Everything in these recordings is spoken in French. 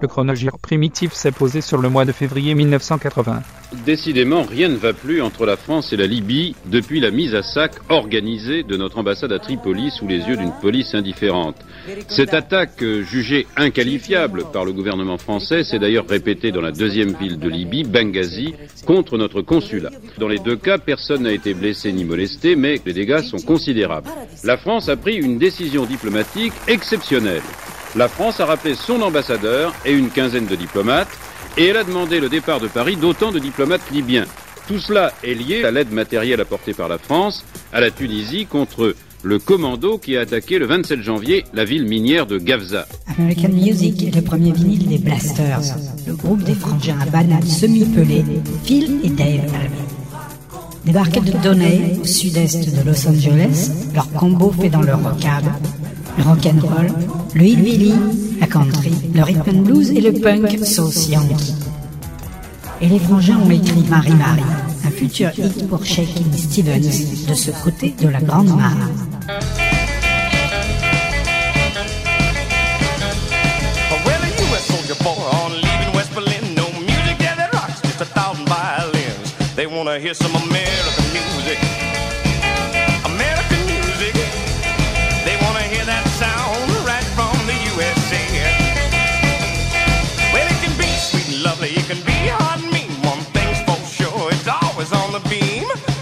Le chronogire primitif s'est posé sur le mois de février 1980. Décidément, rien ne va plus entre la France et la Libye depuis la mise à sac organisée de notre ambassade à Tripoli sous les yeux d'une police indifférente. Cette attaque euh, jugée inqualifiable par le gouvernement français s'est d'ailleurs répétée dans la deuxième ville de Libye, Benghazi, contre notre consulat. Dans les deux cas, personne n'a été blessé ni molesté, mais les dégâts sont considérables. La France a pris une décision diplomatique exceptionnelle la France a rappelé son ambassadeur et une quinzaine de diplomates, et elle a demandé le départ de Paris d'autant de diplomates libyens. Tout cela est lié à l'aide matérielle apportée par la France à la Tunisie contre le commando qui a attaqué le 27 janvier la ville minière de Gavza. American Music est le premier vinyle des Blasters, le groupe des frangins à banane semi-pelés, Phil et Dave Débarqués de Donnay, au sud-est de Los Angeles, leur combo fait dans leur rocade le rock'n'roll, le hillbilly, la country, le rhythm and blues et le punk sauce yankee. Et les frangins ont écrit Marie Marie, un futur hit pour Shaking Stevens de ce côté de la Grande Mare.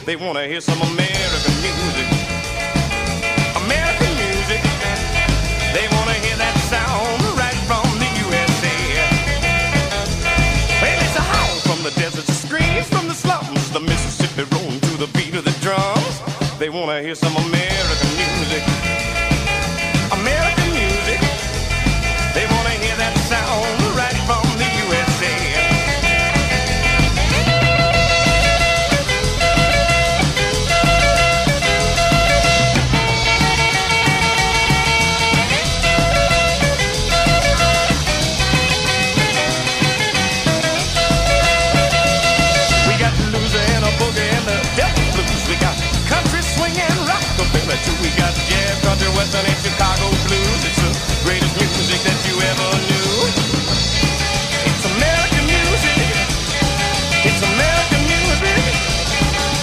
They wanna hear some American music. American music. They wanna hear that sound right from the USA. Well, it's a howl from the deserts, screams from the slums, the Mississippi rolling to the beat of the drums. They wanna hear some American music. It's the greatest music that you ever knew. It's American music. It's American music.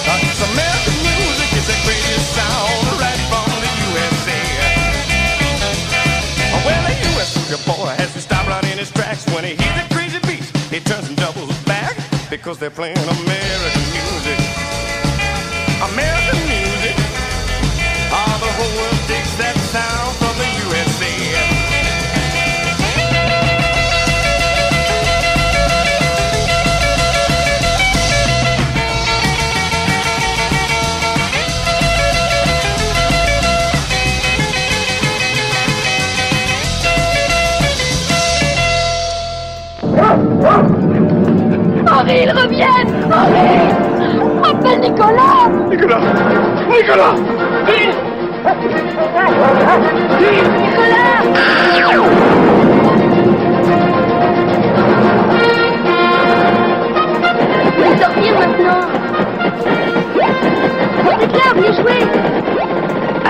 It's American music. It's the greatest sound right from the USA. Oh, well, the US soldier boy has to stop right in his tracks when he hears the crazy beat. He turns and doubles back because they're playing American music. American music. The whole world digs that sound from the USA. Henri, ils reviennent. Henri Appelle Nicolas. Nicolas Nicolas. Vite À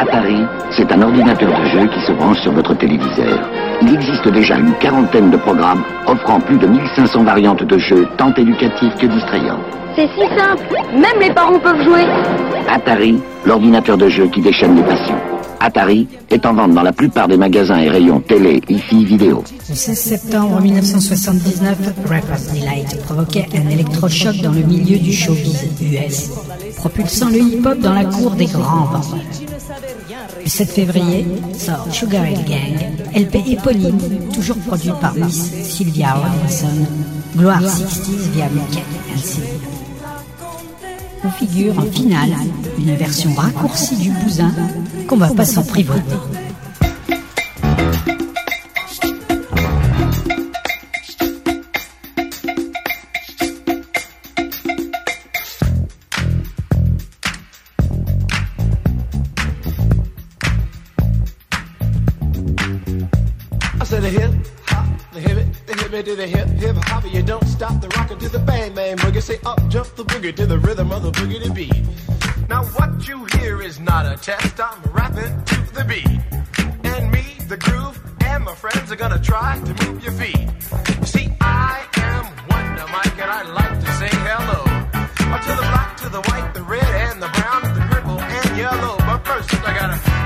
Paris, c'est un ordinateur de jeu qui se branche sur votre téléviseur. Il existe déjà une quarantaine de programmes offrant plus de 1500 variantes de jeux tant éducatifs que distrayants. C'est si simple, même les parents peuvent jouer Atari, l'ordinateur de jeu qui déchaîne les passions. Atari est en vente dans la plupart des magasins et rayons télé, hi-fi, vidéo. Le 16 septembre 1979, Rapper's Delight provoquait un électrochoc dans le milieu du showbiz US, propulsant le hip-hop dans la cour des grands vendeurs. Le 7 février sort Sugar Hill Gang, LP éponyme, toujours produit par Miss Sylvia Robinson, Gloire 60s via Mickey ainsi. Figure en finale une version raccourcie du bousin qu'on va pas s'en privoter. Bang boogie. Say up jump the boogie to the rhythm of the boogie to beat. Now what you hear is not a test. I'm rapping to the beat, and me, the groove, and my friends are gonna try to move your feet. You see, I am Wonder Mike, and I like to say hello. To the black, to the white, the red, and the brown, and the purple, and yellow. But first, I gotta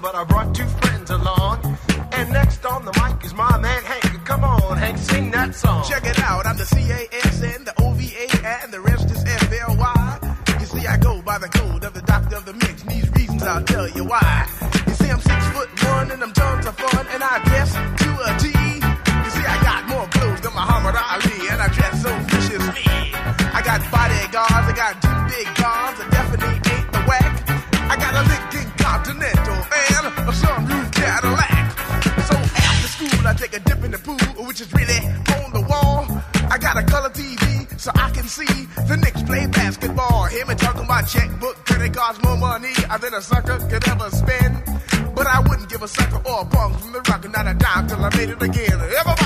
voice, but I brought two friends along. And next on the mic is my man Hank. Come on, Hank, sing that song. Check it out, I'm the C-A-S-N, the O-V-A, and the rest is F-L-Y. You see, I go by the code of the doctor of the mix, these reasons I'll tell you why. Than a sucker could ever spend. But I wouldn't give a sucker or a bum from the rock, not a dime till I made it again. Everybody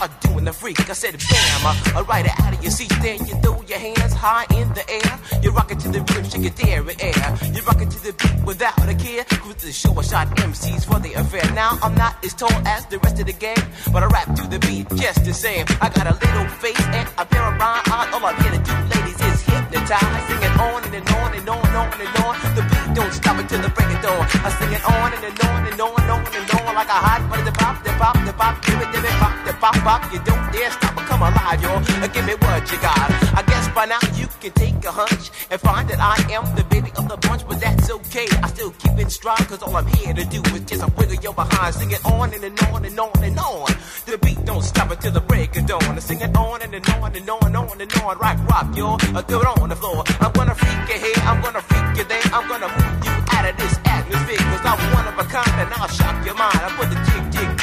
Start doing the freak. I said bam, uh, right out of your seat. Then you throw your hands high in the air. You rock it to the rhythm, shake it there in air. You rock it to the beat without a care. With the show, I shot MCs for the affair. Now I'm not as tall as the rest of the gang, but I rap to the beat just the same. I got a little face and a pair of rhyme eyes. All I'm here to do, ladies, is hypnotize. Sing it on and, and on and on and on and on. The beat don't stop until the break of dawn. I sing it on and, and on and on and on and on like a hot butter. The pop, the pop, the pop, give it, give it, pop, the pop, pop. You don't dare stop or come alive, yo. Uh, Give me what you got. I guess by now you can take a hunch and find that I am the baby of the bunch, but that's okay. I still keep it strong, cause all I'm here to do is just a wiggle your behind. Sing it on and, and on and on and on. The beat don't stop until the break of dawn. I sing it on and, and on and on and on and on. Rock, rock. I do it on the floor. I'm gonna freak you here, I'm gonna freak you there. I'm gonna move you out of this atmosphere, cause I'm one of a kind and I'll shock your mind. I put the jig, jig,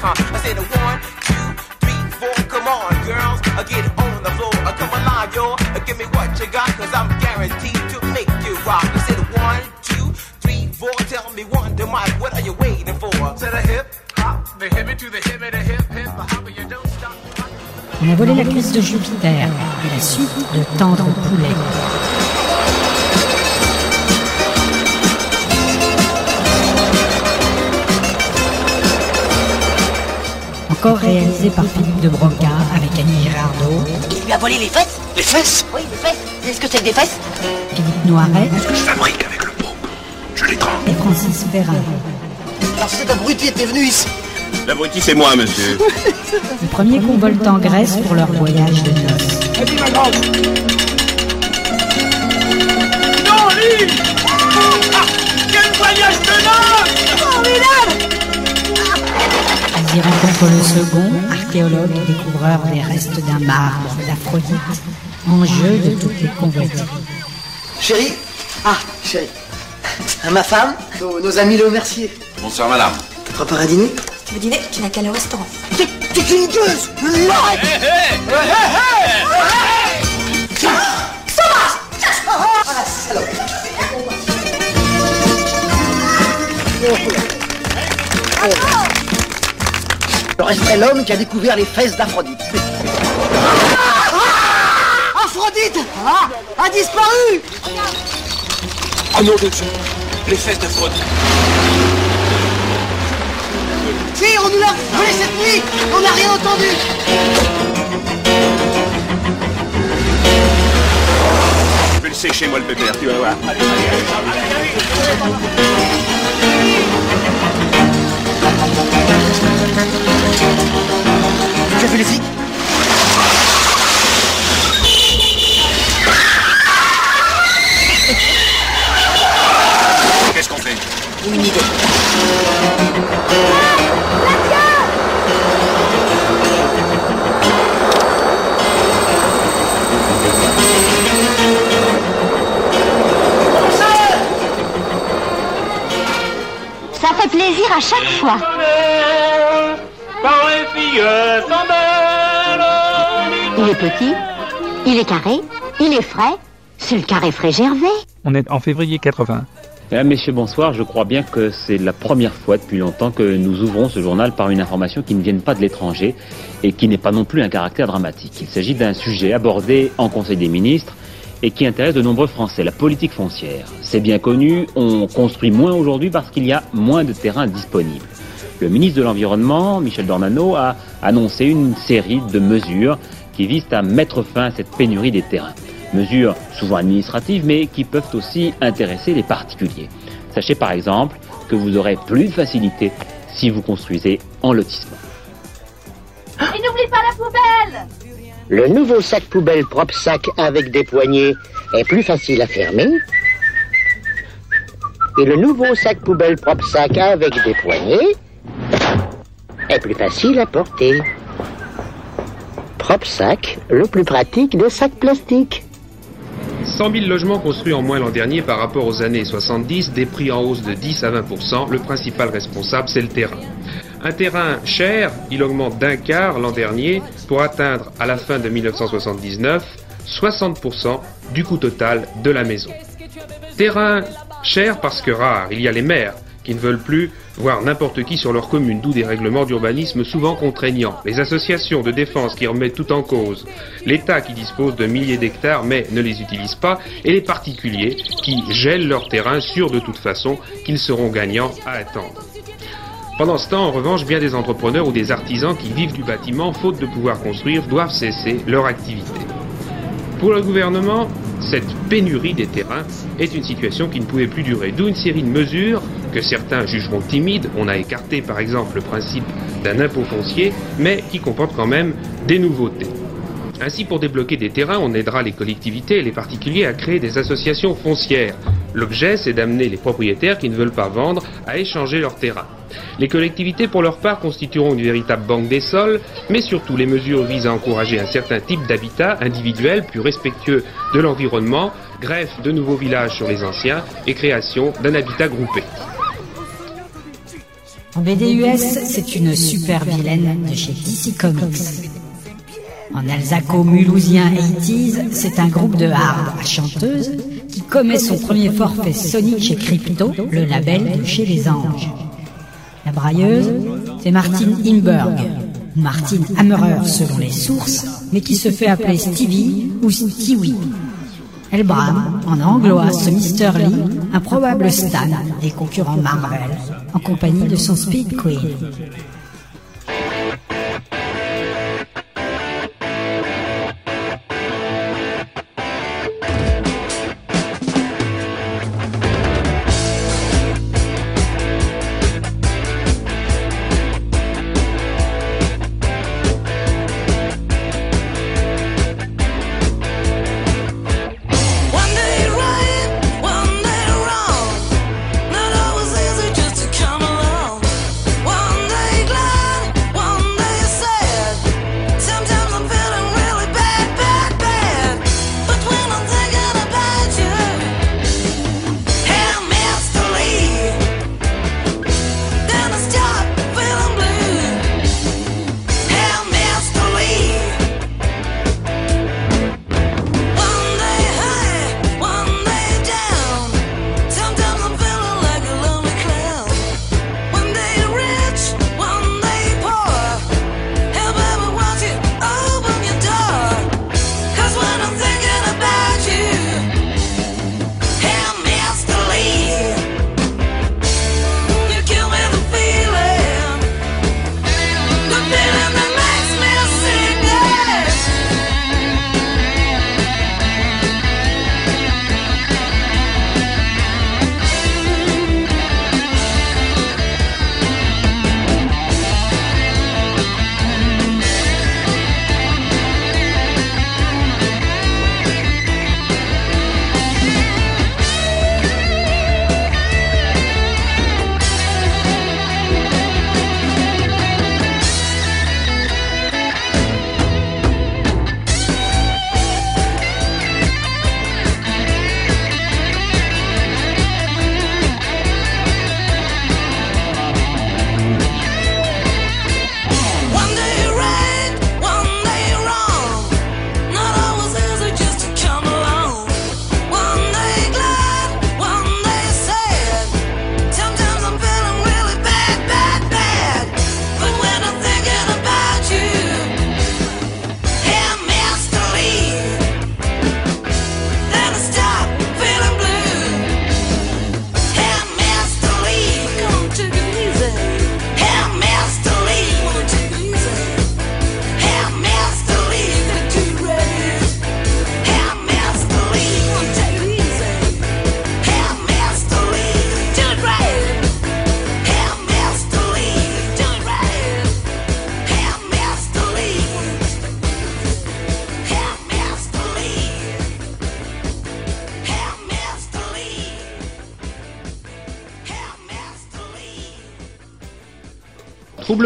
behind. I say the one, two, three, four, come on, girls. I get on the floor. I come alive, yo. Uh, Give me what you got, cause I'm guaranteed to make you rock. I said one, two, three, four. Tell me one, the mic, what are you waiting for? To the hip, hop, the hippie to the hippie, the hip, hip, the hopper, you don't stop. A volé la pièce de Jupiter la suite de Tendre Poulet. Encore réalisé par Philippe de Broca avec Annie Girardot, Il lui a volé les fesses Les fesses? Oui, les fesses. C'est ce que c'est que des fesses? Philippe Noiret Je fabrique avec le pot? Je l'étrangle. et Francis Perrin. Alors cet abruti était venu ici. L'abruti, c'est moi, monsieur. Le premier convolte en Grèce pour leur voyage de noces. Et puis ma grande Non, lui Ah, Quel voyage de noces Ils y rencontrent le second, archéologue et découvreur des restes d'un marbre d'Aphrodite, enjeu de toutes les convoitises. Chérie? Ah, chérie. À ma femme, nos, nos amis Le Mercier. Bonsoir, madame. Tu prépares à dîner? Tu veux dîner? Tu n'as qu'à aller au restaurant. T'es t'es une gueuse Arrête Voilà, salope Je resterai l'homme qui a découvert les fesses d'Aphrodite. Ah Aphrodite ah, a disparu Oh non de Dieu Les fesses d'Aphrodite Si, on nous l'a volé cette nuit On n'a rien entendu Je vais le sécher, moi, le pépère, tu vas voir. Allez, allez, allez, Tu Il est petit, il est carré, il est frais. C'est le carré frais Gervais. On est en février 80. Mesdames, Messieurs, bonsoir. Je crois bien que c'est la première fois depuis longtemps que nous ouvrons ce journal par une information qui ne vienne pas de l'étranger et qui n'est pas non plus un caractère dramatique. Il s'agit d'un sujet abordé en Conseil des ministres et qui intéresse de nombreux Français, la politique foncière. C'est bien connu, on construit moins aujourd'hui parce qu'il y a moins de terrains disponibles. Le ministre de l'Environnement, Michel Dornano, a annoncé une série de mesures qui visent à mettre fin à cette pénurie des terrains. Mesures souvent administratives, mais qui peuvent aussi intéresser les particuliers. Sachez par exemple que vous aurez plus de facilité si vous construisez en lotissement. Et n'oublie pas la poubelle Le nouveau sac poubelle propre sac avec des poignées est plus facile à fermer. Et le nouveau sac poubelle propre sac avec des poignées est plus facile à porter? Propre sac, le plus pratique des sacs plastiques. 100 000 logements construits en moins l'an dernier par rapport aux années 70, des prix en hausse de 10 à 20% Le principal responsable, c'est le terrain. Un terrain cher, il augmente d'un quart l'an dernier pour atteindre à la fin de 1979 60% du coût total de la maison. Terrain cher parce que rare, il y a les maires qui ne veulent plus voir n'importe qui sur leur commune, d'où des règlements d'urbanisme souvent contraignants, les associations de défense qui remettent tout en cause, l'État qui dispose de milliers d'hectares mais ne les utilise pas, et les particuliers qui gèlent leur terrain sûrs de toute façon qu'ils seront gagnants à attendre. Pendant ce temps, en revanche, bien des entrepreneurs ou des artisans qui vivent du bâtiment, faute de pouvoir construire, doivent cesser leur activité. Pour le gouvernement, cette pénurie des terrains est une situation qui ne pouvait plus durer, d'où une série de mesures que certains jugeront timides. On a écarté par exemple le principe d'un impôt foncier, mais qui comporte quand même des nouveautés. Ainsi, pour débloquer des terrains, on aidera les collectivités et les particuliers à créer des associations foncières. L'objet, c'est d'amener les propriétaires qui ne veulent pas vendre à échanger leurs terrains. Les collectivités, pour leur part, constitueront une véritable banque des sols, mais surtout les mesures visent à encourager un certain type d'habitat individuel plus respectueux de l'environnement, greffe de nouveaux villages sur les anciens et création d'un habitat groupé. En BDUS, c'est une super vilaine de chez DC Comics. En Alsaco-Mulhousien 80s, c'est un groupe de hard à chanteuse qui commet son premier forfait Sonic chez Crypto, le label de chez les anges. La brailleuse, c'est Martine Imberg, ou Martine Hammerer selon les sources, mais qui se fait appeler Stevie ou Stewie. Elle brame, en anglois, ce Mr. Lee, un probable stan des concurrents Marvel, en compagnie de son Speed Queen.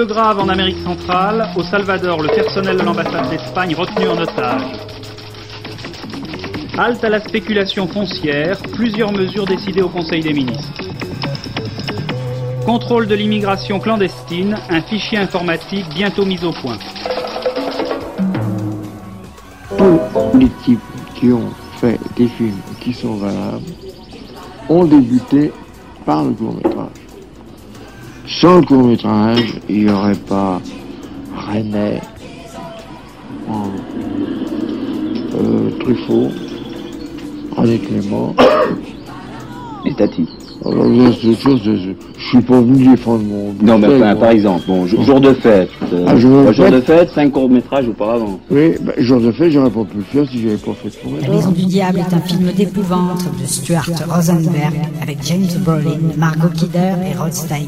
Grave en Amérique centrale. Au Salvador, le personnel de l'ambassade d'Espagne retenu en otage. Halte à la spéculation foncière. Plusieurs mesures décidées au Conseil des ministres. Contrôle de l'immigration clandestine. Un fichier informatique bientôt mis au point. Tous les types qui ont fait des films qui sont valables ont débuté par le métrage. Sans le court métrage, il n'y aurait pas René, euh, Truffaut, René Clément. Et Tati. Alors là, c'est chose, je, suis pas venu défendre mon... Non, mais enfin, par exemple, bon, jour jour de fête. euh, Ah, jour de pas jour fête. de fête, cinq courts-métrages auparavant. Oui, ben, jour de fait, j'aurais pas pu le faire si j'avais pas fait court La Maison du Diable est un film d'épouvante de Stuart Rosenberg avec James Brolin, Margot Kidder et Rod Steiger.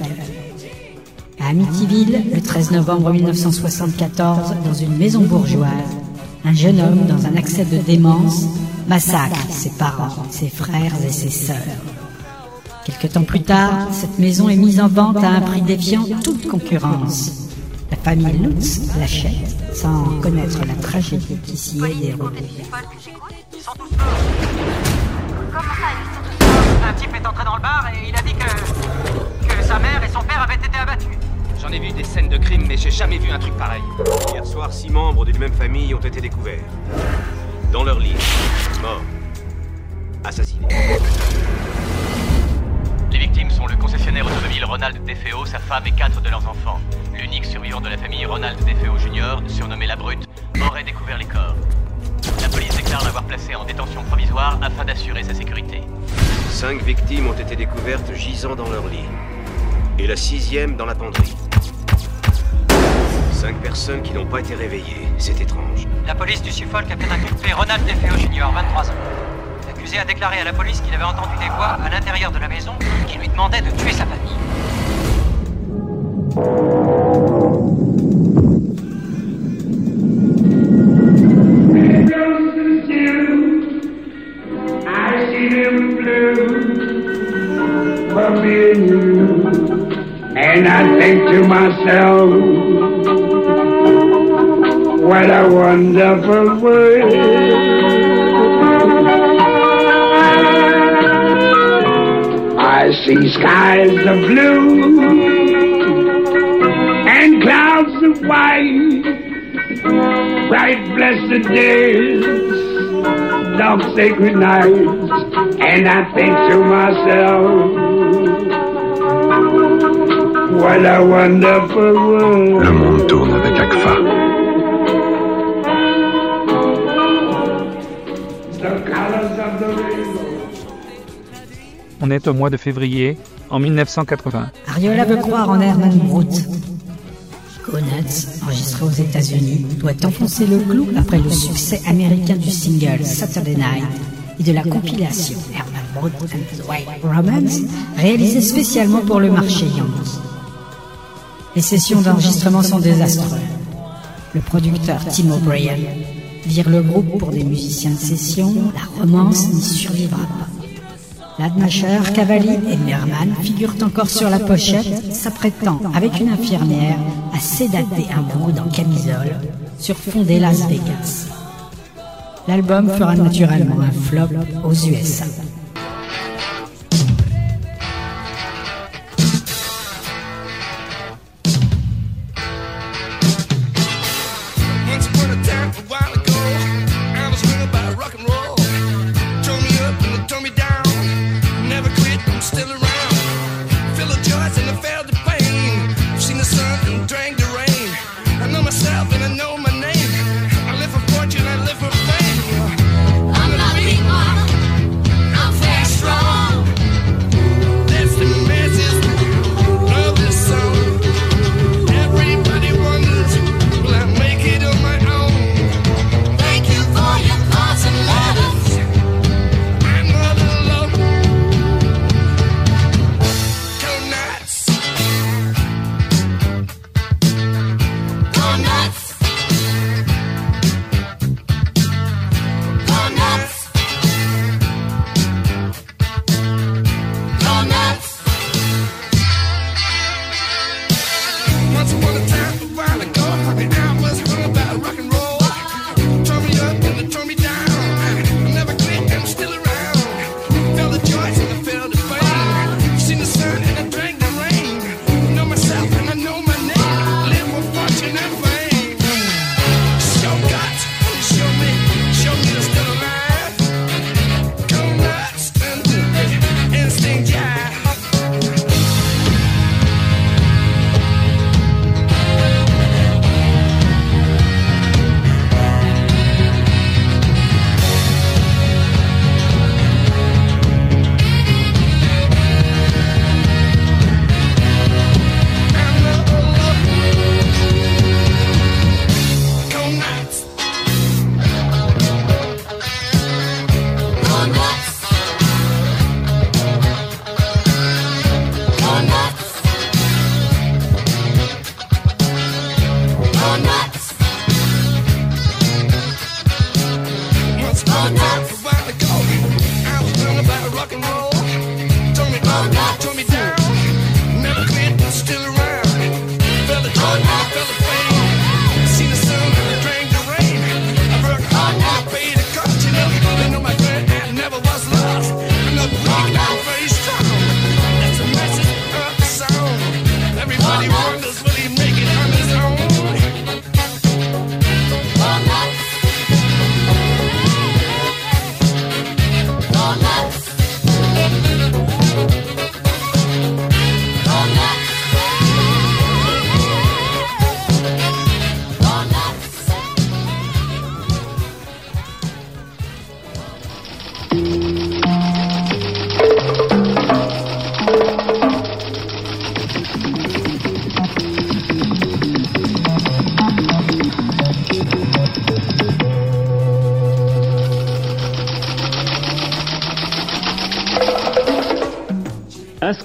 À Amityville, le 13 novembre 1974, dans une maison bourgeoise, un jeune homme dans un accès de démence massacre ses parents, ses frères et ses sœurs. Quelque temps plus tard, cette maison est mise en vente à un prix défiant toute concurrence. La famille Lutz l'achète sans connaître la tragédie qui s'y est déroulée. Un type est entré dans le bar et il a dit que. que sa mère et son père avaient été abattus. J'en ai vu des scènes de crime, mais j'ai jamais vu un truc pareil. Hier soir, six membres d'une même famille ont été découverts. Dans leur lit. Morts. Assassinés. Les victimes sont le concessionnaire automobile Ronald Defeo, sa femme et quatre de leurs enfants. L'unique survivant de la famille Ronald Defeo Jr., surnommé la Brute, aurait découvert les corps. La police déclare l'avoir placé en détention provisoire afin d'assurer sa sécurité. Cinq victimes ont été découvertes gisant dans leur lit. Et la sixième dans la penderie. Cinq personnes qui n'ont pas été réveillées. C'est étrange. La police du Suffolk a fait inculper Ronald DeFeo Jr., 23 ans. L'accusé a déclaré à la police qu'il avait entendu des voix à l'intérieur de la maison qui lui demandaient de tuer sa famille. And I think to myself, what a wonderful world. I see skies of blue and clouds of white, bright blessed days dark sacred nights, and I think to myself, what a wonderful world. Le monde tourne avec ACFA. On est au mois de février, en 1980. Ariola veut croire en Herman Brout. Go Nuts, enregistré aux États-Unis, doit enfoncer le clou après le succès américain du single Saturday Night et de la compilation Herman Brout and the White Romance, réalisée spécialement pour le marché yankee. Les sessions d'enregistrement sont désastreuses. Le producteur Tim O'Brien vire le groupe pour des musiciens de session, la romance n'y survivra pas. Ladmacher, Cavalli et Merman figurent encore sur la pochette, s'apprêtant avec une infirmière à sédater un brode en camisole sur fond des Las Vegas. L'album fera naturellement un flop aux USA.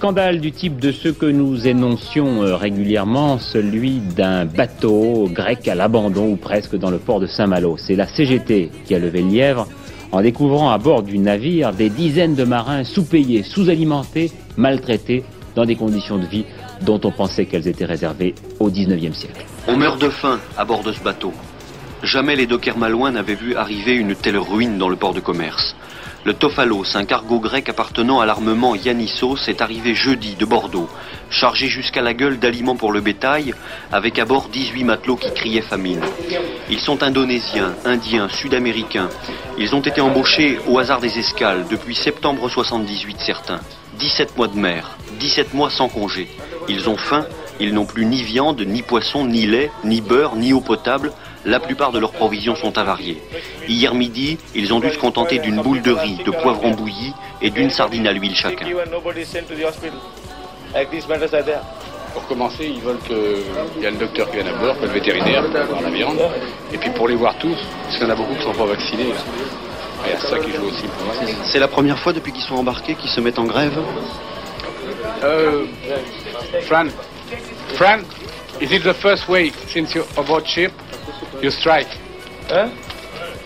Scandale du type de ceux que nous énoncions euh, régulièrement, celui d'un bateau grec à l'abandon ou presque dans le port de Saint-Malo. C'est la CGT qui a levé le lièvre en découvrant à bord du navire des dizaines de marins sous-payés, sous-alimentés, maltraités dans des conditions de vie dont on pensait qu'elles étaient réservées au 19e siècle. On meurt de faim à bord de ce bateau. Jamais les dockers malouins n'avaient vu arriver une telle ruine dans le port de commerce. Le Tophalos, un cargo grec appartenant à l'armement Yannissos, est arrivé jeudi de Bordeaux, chargé jusqu'à la gueule d'aliments pour le bétail, avec à bord 18 matelots qui criaient famine. Ils sont indonésiens, indiens, sud-américains. Ils ont été embauchés au hasard des escales depuis septembre 78 certains. 17 mois de mer, 17 mois sans congé. Ils ont faim, ils n'ont plus ni viande, ni poisson, ni lait, ni beurre, ni eau potable. La plupart de leurs provisions sont avariées. Hier midi, ils ont dû se contenter d'une boule de riz, de poivrons bouillis et d'une sardine à l'huile chacun. Pour commencer, ils veulent qu'il y a le docteur qui vienne à bord, que le vétérinaire pour voir la viande. Et puis pour les voir tous, parce qu'il y en a beaucoup qui ne sont pas vaccinés. là. Il y a ça qui joue aussi pour moi. C'est la première fois depuis qu'ils sont embarqués qu'ils se mettent en grève? Uh, Fran, Fran, is it the first way since you're aboard ship? You strike? Huh?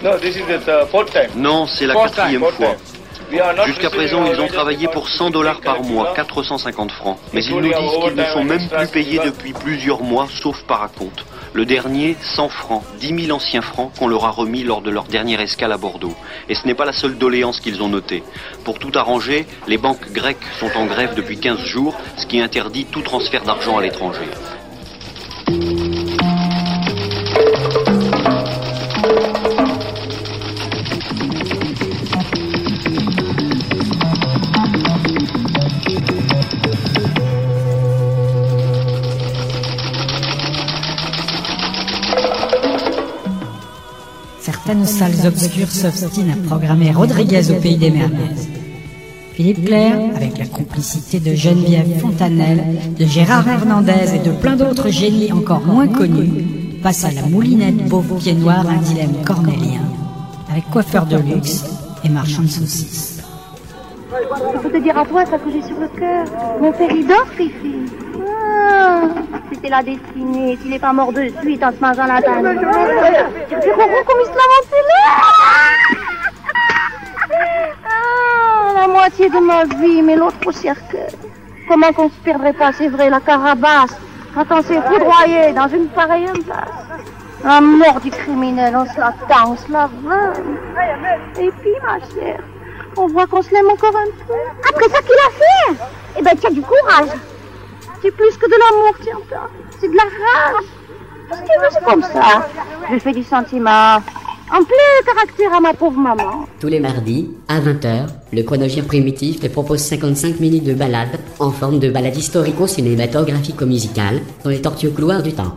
No, this is the fourth time. Non, c'est la Fourth quatrième time, fois. Jusqu'à présent, ils ont travaillé pour 100 dollars par mois, 450 francs. Mais ils nous disent qu'ils ne sont même plus payés depuis plusieurs mois, sauf par acompte. Le dernier, 100 francs, 10 000 anciens francs qu'on leur a remis lors de leur dernière escale à Bordeaux. Et ce n'est pas la seule doléance qu'ils ont notée. Pour tout arranger, les banques grecques sont en grève depuis 15 jours, ce qui interdit tout transfert d'argent à l'étranger. Salles obscures s'obstinent à programmer Rodriguez au pays des merveilles. Philippe Clair, avec la complicité de Geneviève Fontanelle, de Gérard Hernandez et de plein d'autres génies encore moins connus, passe à la moulinette Beauvau Pied Noir un dilemme cornélien, avec coiffeur de luxe et marchand de saucisses. Je peux te dire à toi ça que sur le cœur. Mon Fifi. C'était la destinée. S'il n'est pas mort de suite en se mangeant la dinde. Tu comprends comme il se l'a Ah, la moitié de ma vie, mais l'autre au cercueil. Comment qu'on se perdrait pas, c'est vrai, la carabasse, quand on s'est foudroyé dans une pareille impasse. La mort du criminel, on se la tend, on se la vole. Et puis, ma chère, on voit qu'on se l'aime encore un peu. Après ça qu'il a fait? Eh ben, tu as du courage. C'est plus que de l'amour, tiens ça. C'est de la rage. Tu veux, c'est comme ça. Je fais du sentiment. En plein caractère à ma pauvre maman. Tous les mardis, à 20h, le chronogire primitif te propose 55 minutes de balade en forme de balade historico-cinématographico-musicale dans les tortueux couloirs du temps.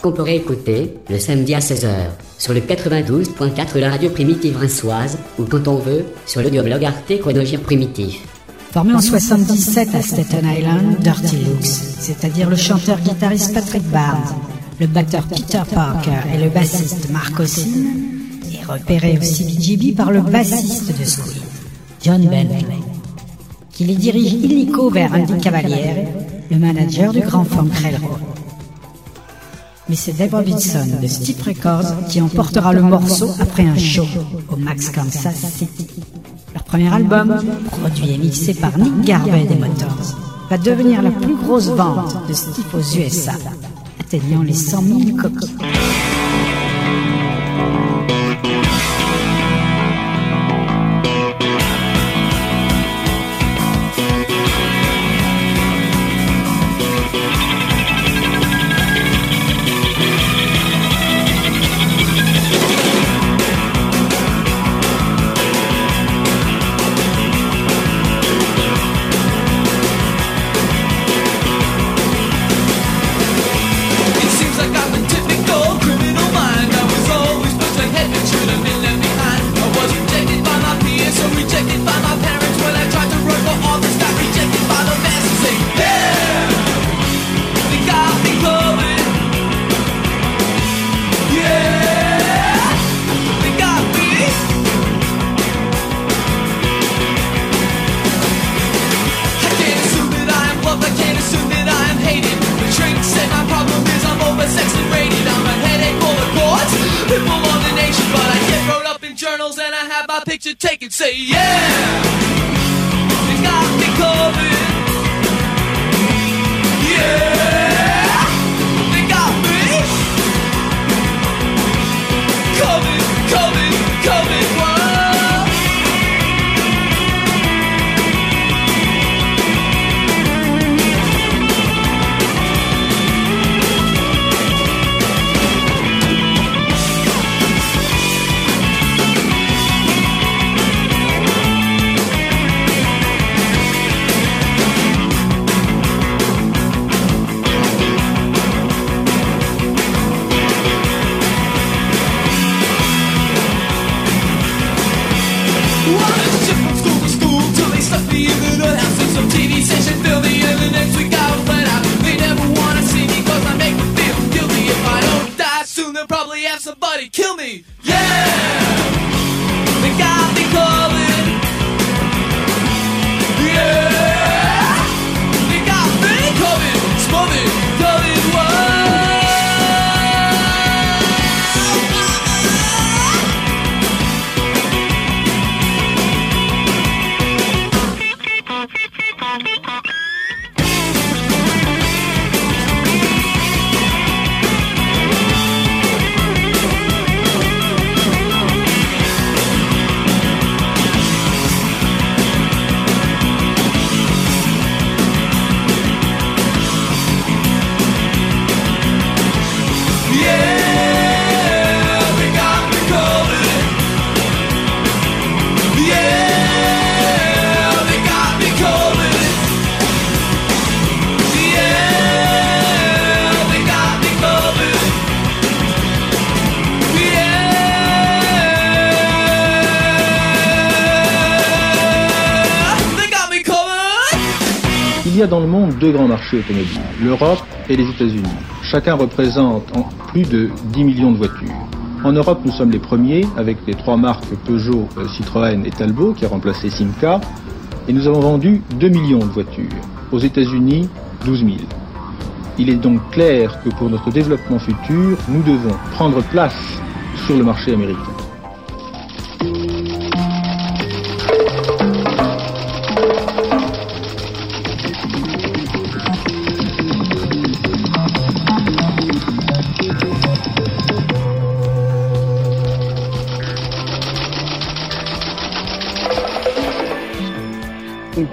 Qu'on pourrait écouter le samedi à 16h sur le 92.4 de la radio primitive rinçoise ou quand on veut sur l'audioblog Arte Chronogire Primitif. Formé en 77 à Staten Island, Dirty Looks, c'est-à-dire le chanteur-guitariste Patrick Barnes, le batteur Peter Parker et le bassiste Mark Osin, et repéré au CBGB par le bassiste de Squid, John Bentley, qui les dirige illico vers Andy Cavaliere, le manager du grand Funk Railroad. Mais c'est Dave Robinson de Steep Records qui emportera le morceau après un show au Max Kansas City. Leur premier album, produit et mixé par Nick Garvey des Motors, va devenir la plus grosse vente de Steve aux USA, atteignant les 100 000 copies. Dans le monde deux grands marchés automobiles, l'Europe et les États-Unis. Chacun représente en plus de 10 millions de voitures. En Europe, nous sommes les premiers avec les trois marques Peugeot, euh, Citroën et Talbot qui a remplacé Simca. Et nous avons vendu 2 millions de voitures. Aux États-Unis, 12 000. Il est donc clair que pour notre développement futur, nous devons prendre place sur le marché américain.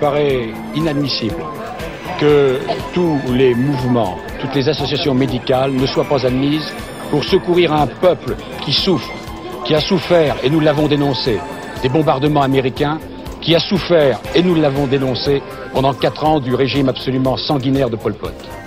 Paraît inadmissible que tous les mouvements, toutes les associations médicales ne soient pas admises pour secourir un peuple qui souffre, qui a souffert, et nous l'avons dénoncé, des bombardements américains, qui a souffert, et nous l'avons dénoncé, pendant quatre ans du régime absolument sanguinaire de Pol Pot.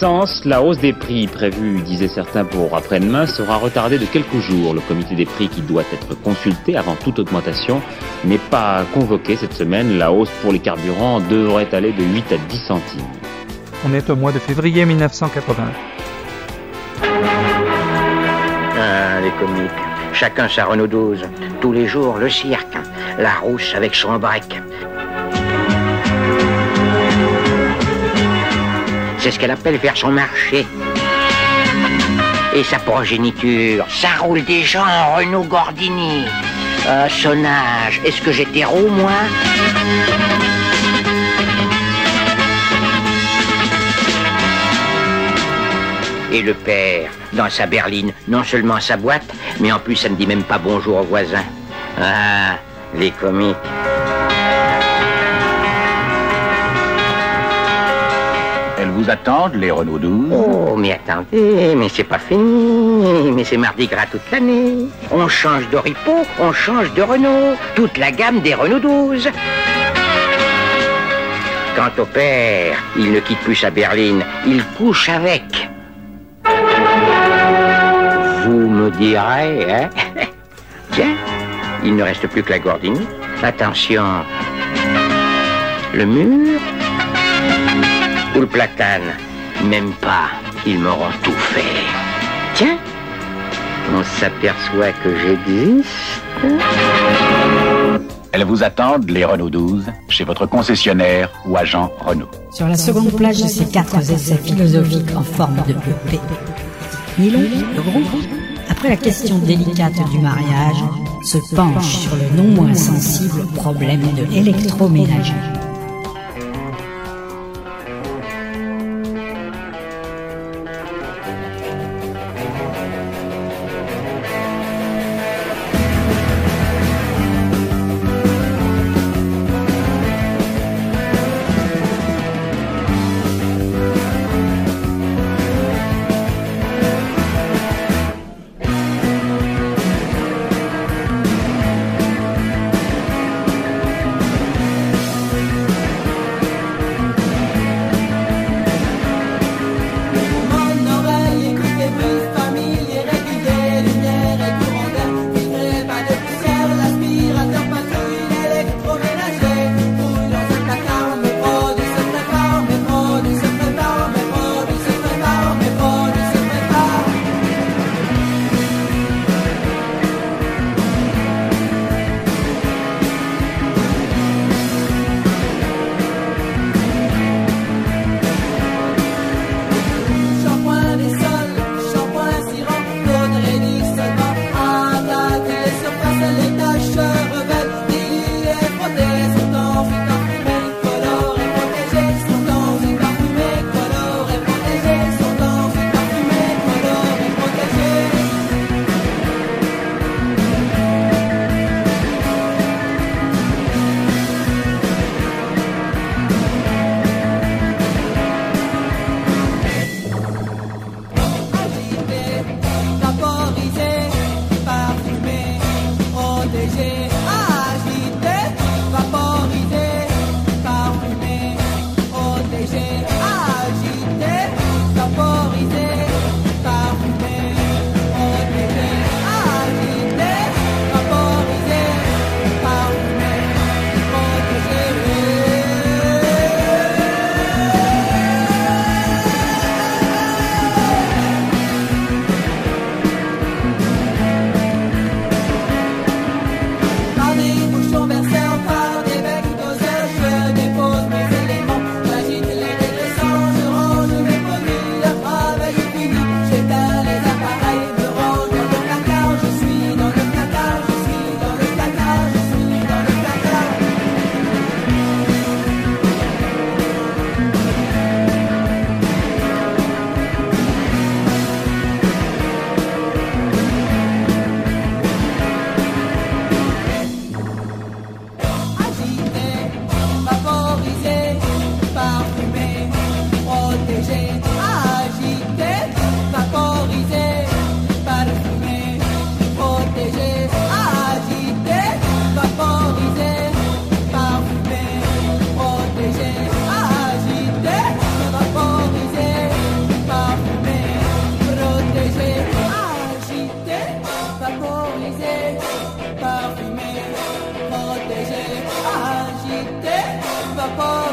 La hausse des prix prévue, disaient certains pour après-demain, sera retardée de quelques jours. Le comité des prix qui doit être consulté avant toute augmentation n'est pas convoqué cette semaine. La hausse pour les carburants devrait aller de 8 à 10 centimes. On est au mois de février 1980. Ah, les comiques. Chacun sa Renault 12. Tous les jours, le cirque. La rousse avec son break. Ce qu'elle appelle faire son marché. Et sa progéniture, ça roule des gens en Renault Gordini. Ah, sonnage. Est-ce que j'étais roux, moi? Et le père, dans sa berline, non seulement sa boîte, mais en plus ça ne dit même pas bonjour aux voisins. Ah, les comiques. Attendent, les Renault 12 Oh, mais attendez, mais c'est pas fini. Mais c'est mardi gras toute l'année. On change d'Oripo, on change de Renault. Toute la gamme des Renault 12. Quant au père, il ne quitte plus sa berline, il couche avec. Vous me direz, hein? Tiens, il ne reste plus que la Gordini. Attention, le mur ou le platane Même pas, ils m'auront tout fait. Tiens, On s'aperçoit que j'existe. Elles vous attendent, les Renault 12, chez votre concessionnaire ou agent Renault. Sur la seconde plage de ces quatre essais philosophiques en forme de EP, Nilon, le groupe, après la question délicate du mariage, se penche sur le non moins sensible problème de l'électroménager.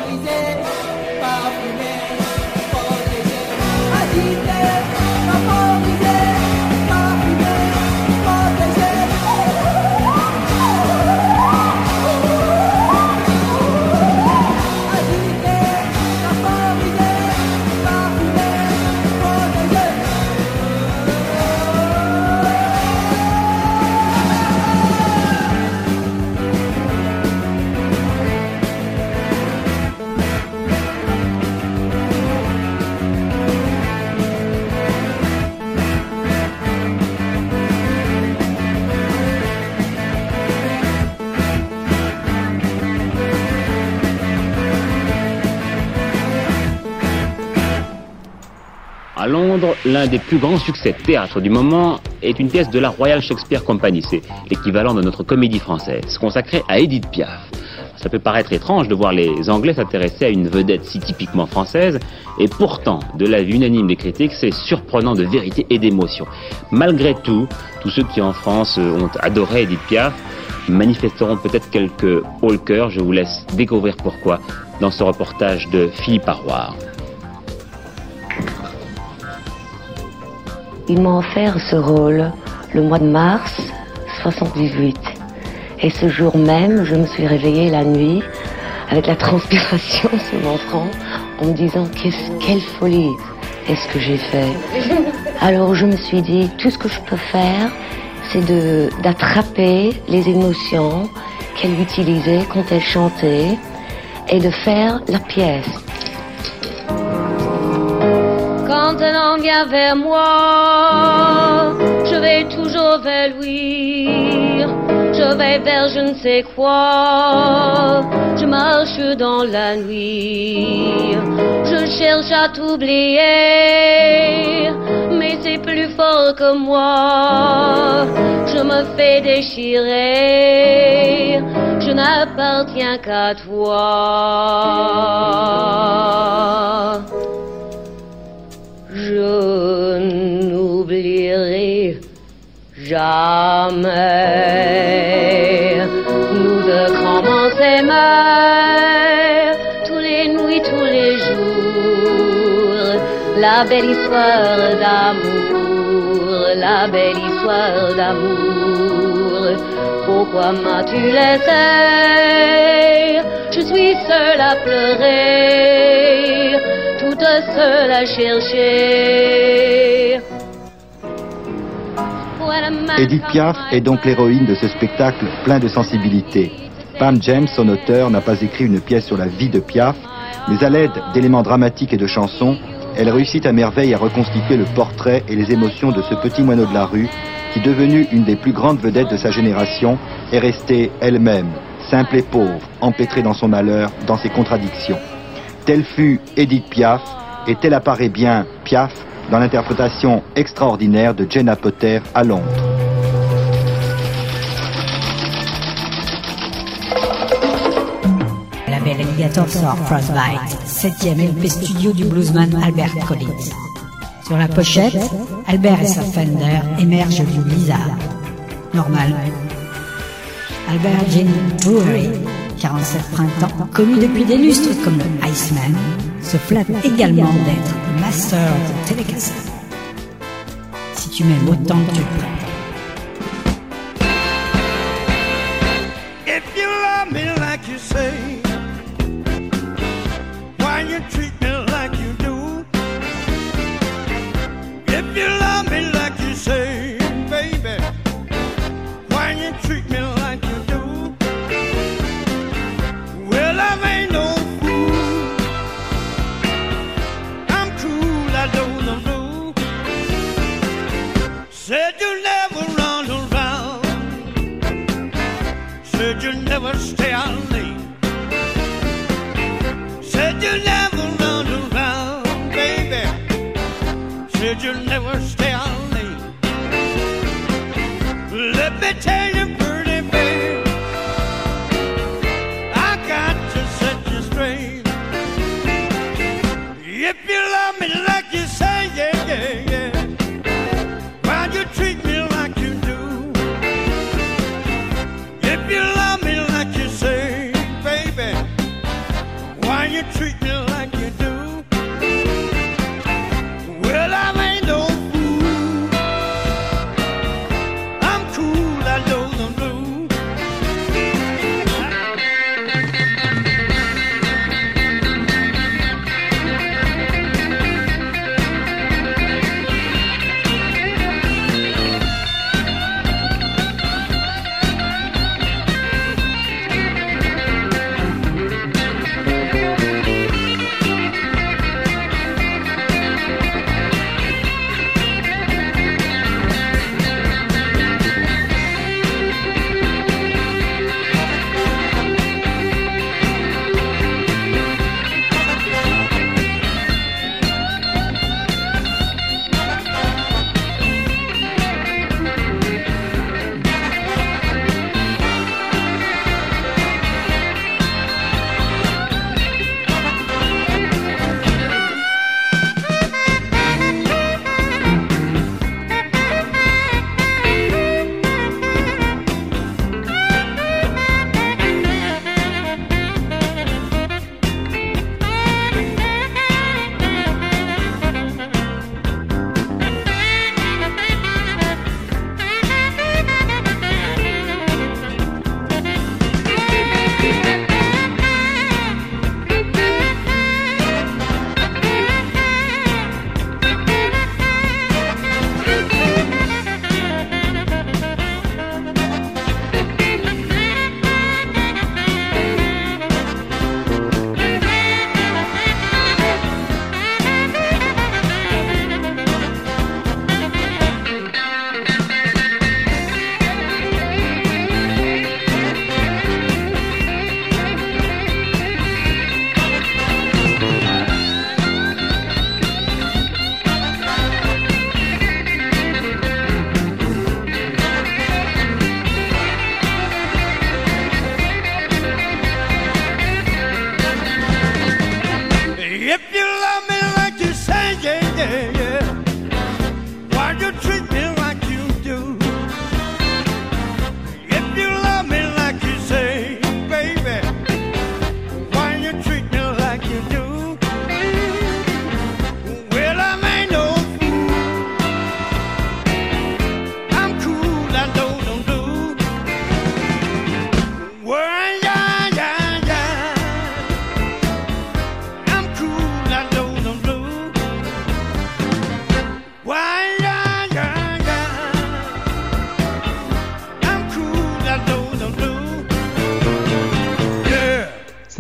Champs-Élysées. À Londres, l'un des plus grands succès de théâtre du moment est une pièce de la Royal Shakespeare Company. C'est l'équivalent de notre comédie française, consacrée à Edith Piaf. Ça peut paraître étrange de voir les Anglais s'intéresser à une vedette si typiquement française, et pourtant, de l'avis unanime des critiques, c'est surprenant de vérité et d'émotion. Malgré tout, tous ceux qui en France ont adoré Edith Piaf manifesteront peut-être quelques haut. Je vous laisse découvrir pourquoi dans ce reportage de Philippe Arroir. Il m'a offert ce rôle le mois de mars 78. Et ce jour même, je me suis réveillée la nuit avec la transpiration sur mon front en me disant quelle folie est-ce que j'ai fait? Alors je me suis dit tout ce que je peux faire, c'est d'attraper les émotions qu'elle utilisait quand elle chantait et de faire la pièce. Homme vient vers moi, je vais toujours vers lui. Je vais vers je ne sais quoi. Je marche dans la nuit. Je cherche à t'oublier, mais c'est plus fort que moi. Je me fais déchirer. Je n'appartiens qu'à toi. Jamais nous grands s'aimer tous les nuits, tous les jours. La belle histoire d'amour, la belle histoire d'amour. Pourquoi m'as-tu laissé? Je suis seule à pleurer, toute seule à chercher. Edith Piaf est donc l'héroïne de ce spectacle plein de sensibilité. Pam James, son auteur, n'a pas écrit une pièce sur la vie de Piaf, mais à l'aide d'éléments dramatiques et de chansons, elle réussit à merveille à reconstituer le portrait et les émotions de ce petit moineau de la rue qui, devenu une des plus grandes vedettes de sa génération, est restée elle-même, simple et pauvre, empêtrée dans son malheur, dans ses contradictions. Telle fut Edith Piaf, et telle apparaît bien Piaf dans l'interprétation extraordinaire de Jenna Potter à Londres. La belle alligator sort Frostbite, septième LP studio du bluesman Albert Collins. Sur la pochette, Albert et sa Fender émergent du blizzard. Normal. Albert Jim Drury, 47 printemps, connu depuis des lustres comme le Iceman, se flatte également d'être le master de tu m'aimes autant que tu le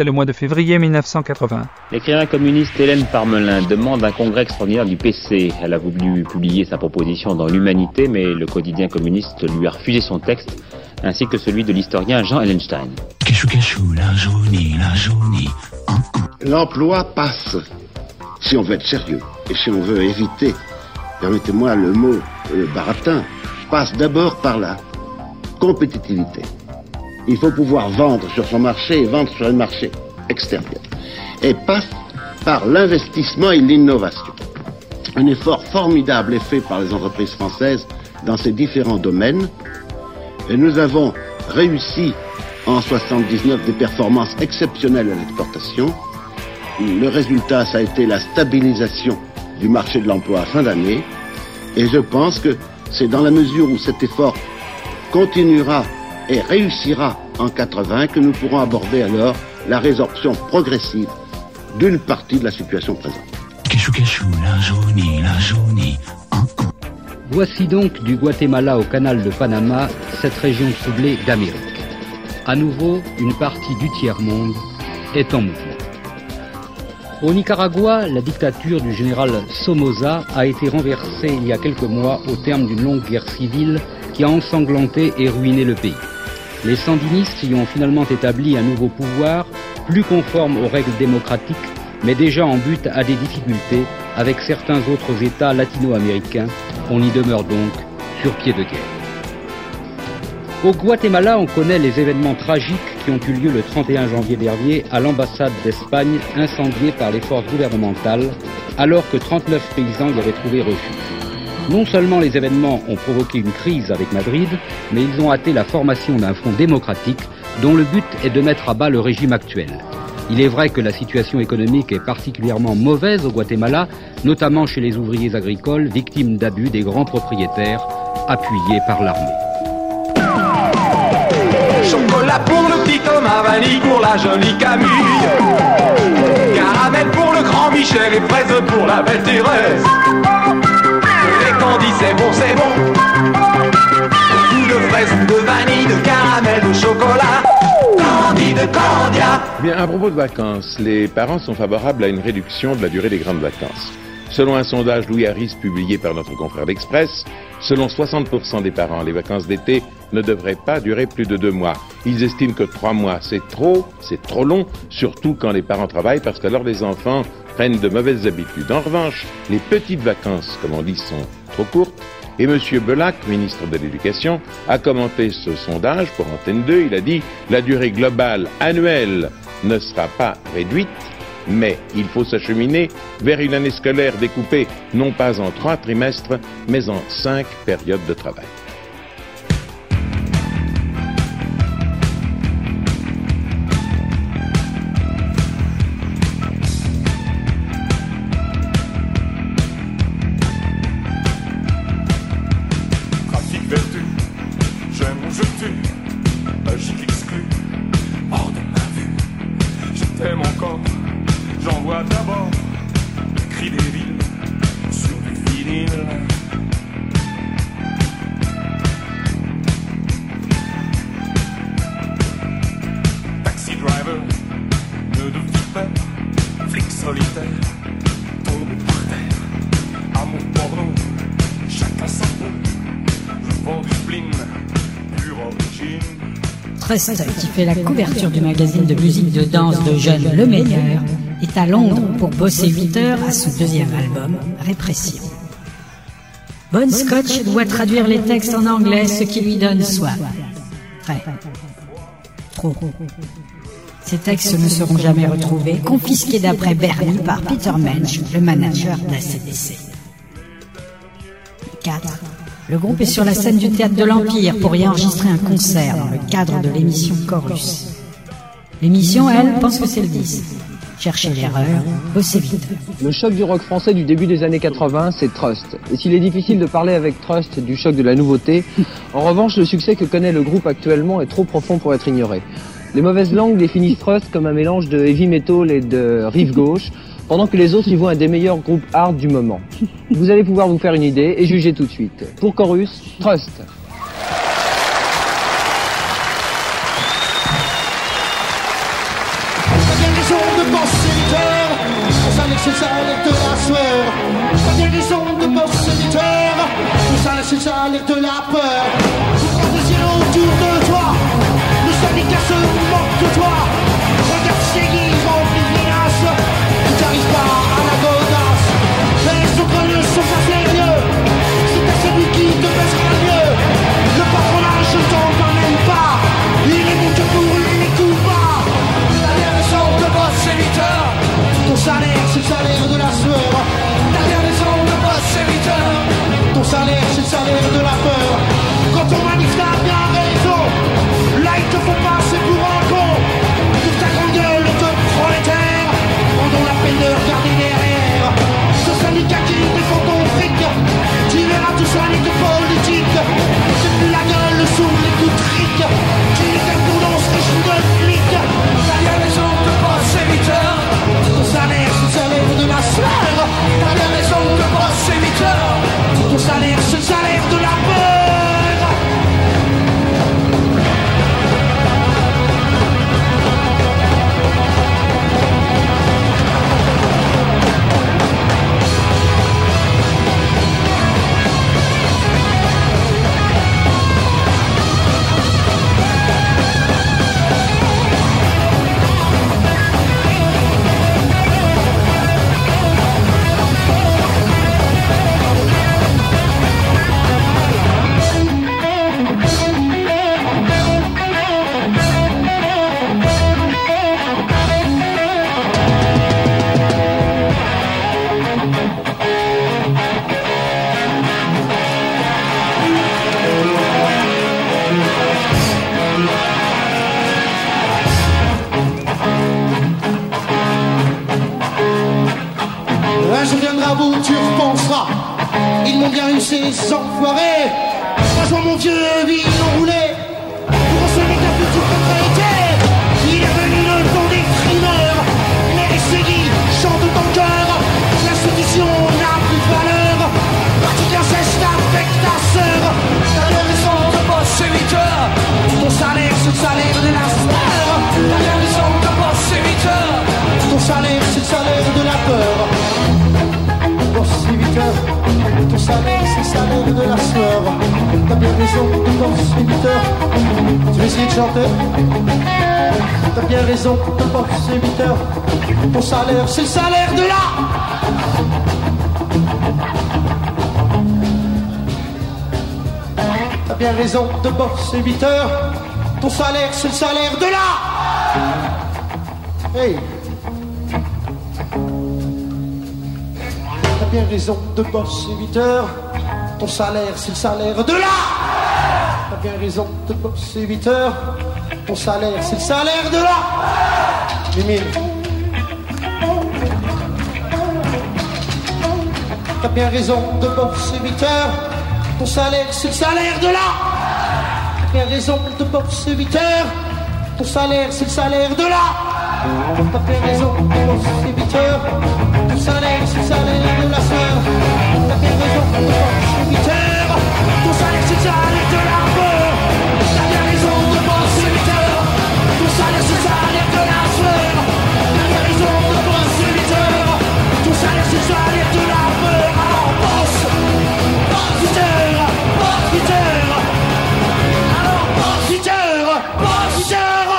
le mois de février 1980. L'écrivain communiste Hélène Parmelin demande un congrès extraordinaire du PC. Elle a voulu publier sa proposition dans l'Humanité, mais le quotidien communiste lui a refusé son texte, ainsi que celui de l'historien Jean Ellenstein. L'emploi passe, si on veut être sérieux, et si on veut éviter, permettez-moi le mot euh, baratin, passe d'abord par la compétitivité. Il faut pouvoir vendre sur son marché et vendre sur un marché extérieur. Et passe par l'investissement et l'innovation. Un effort formidable est fait par les entreprises françaises dans ces différents domaines. Et nous avons réussi en 79 des performances exceptionnelles à l'exportation. Le résultat, ça a été la stabilisation du marché de l'emploi à fin d'année. Et je pense que c'est dans la mesure où cet effort continuera et réussira en 80 que nous pourrons aborder alors la résorption progressive d'une partie de la situation présente. Voici donc du Guatemala au canal de Panama cette région troublée d'Amérique. À nouveau, une partie du tiers-monde est en mouvement. Au Nicaragua, la dictature du général Somoza a été renversée il y a quelques mois au terme d'une longue guerre civile qui a ensanglanté et ruiné le pays. Les sandinistes y ont finalement établi un nouveau pouvoir, plus conforme aux règles démocratiques, mais déjà en but à des difficultés avec certains autres États latino-américains. On y demeure donc sur pied de guerre. Au Guatemala, on connaît les événements tragiques qui ont eu lieu le 31 janvier dernier à l'ambassade d'Espagne incendiée par les forces gouvernementales, alors que 39 paysans y avaient trouvé refuge. Non seulement les événements ont provoqué une crise avec Madrid, mais ils ont hâté la formation d'un front démocratique dont le but est de mettre à bas le régime actuel. Il est vrai que la situation économique est particulièrement mauvaise au Guatemala, notamment chez les ouvriers agricoles victimes d'abus des grands propriétaires appuyés par l'armée. Chocolat pour le petit Thomas, vanille pour la jolie Camille. Caramel pour le grand Michel et fraise pour la belle. Bien, à propos de vacances, les parents sont favorables à une réduction de la durée des grandes vacances. Selon un sondage Louis Harris publié par notre confrère l'Express, selon 60% des parents, les vacances d'été ne devraient pas durer plus de deux mois. Ils estiment que trois mois, c'est trop, c'est trop long, surtout quand les parents travaillent, parce qu'alors les enfants prennent de mauvaises habitudes. En revanche, les petites vacances, comme on dit, sont trop courtes. Et M. Belac, ministre de l'Éducation, a commenté ce sondage pour Antenne 2. Il a dit la durée globale annuelle ne sera pas réduite, mais il faut s'acheminer vers une année scolaire découpée non pas en trois trimestres, mais en cinq périodes de travail. Qui fait la couverture du magazine de musique de danse de jeunes Le Meilleur, est à Londres pour bosser 8 heures à son deuxième album, Répression. Bon Scotch doit traduire les textes en anglais, ce qui lui donne soif. Très. Trop. Ces textes ne seront jamais retrouvés, confisqués d'après Bernie par Peter Mensch, le manager d'ACDC. 4. Le groupe est sur la scène du théâtre de l'Empire pour y enregistrer un concert dans le cadre de l'émission Chorus. L'émission, elle, pense que c'est le 10. Cherchez l'erreur, bossez vite. Le choc du rock français du début des années 80, c'est Trust. Et s'il est difficile de parler avec Trust du choc de la nouveauté, en revanche, le succès que connaît le groupe actuellement est trop profond pour être ignoré. Les mauvaises langues définissent Trust comme un mélange de heavy metal et de rive gauche, pendant que les autres y voient un des meilleurs groupes hard du moment. Vous allez pouvoir vous faire une idée et juger tout de suite. Pour Chorus, Trust. salaire, c'est le salaire de la peur. Dans 8 ton salaire, c'est le salaire de la sueur. T'as bien raison, dans 8 heures, tu veux essayer de chanter T'as bien raison, dans c'est 8 heures, ton salaire, c'est le salaire de la... T'as bien raison, de c'est 8 heures, ton salaire, c'est le salaire de la... Hey! bien raison de bosser 8 heures. Ton salaire, c'est le salaire de là. T'as bien raison de bosser 8 heures. Ton salaire, c'est le salaire de là. Mimine. T'as bien raison de bosser 8 heures. Ton salaire, c'est le salaire de là. T'as bien raison de bosser 8 heures. Ton salaire, c'est le salaire de là. T'as bien raison de bosser 8 heures le c'est le soleil de la de penser Jupiter. Ton soleil, c'est de l'arbre. On a des raisons de penser c'est de la sœur. On a des raisons de penser Jupiter. Ton soleil, c'est de l'arbre. Alors pense, pense Alors pense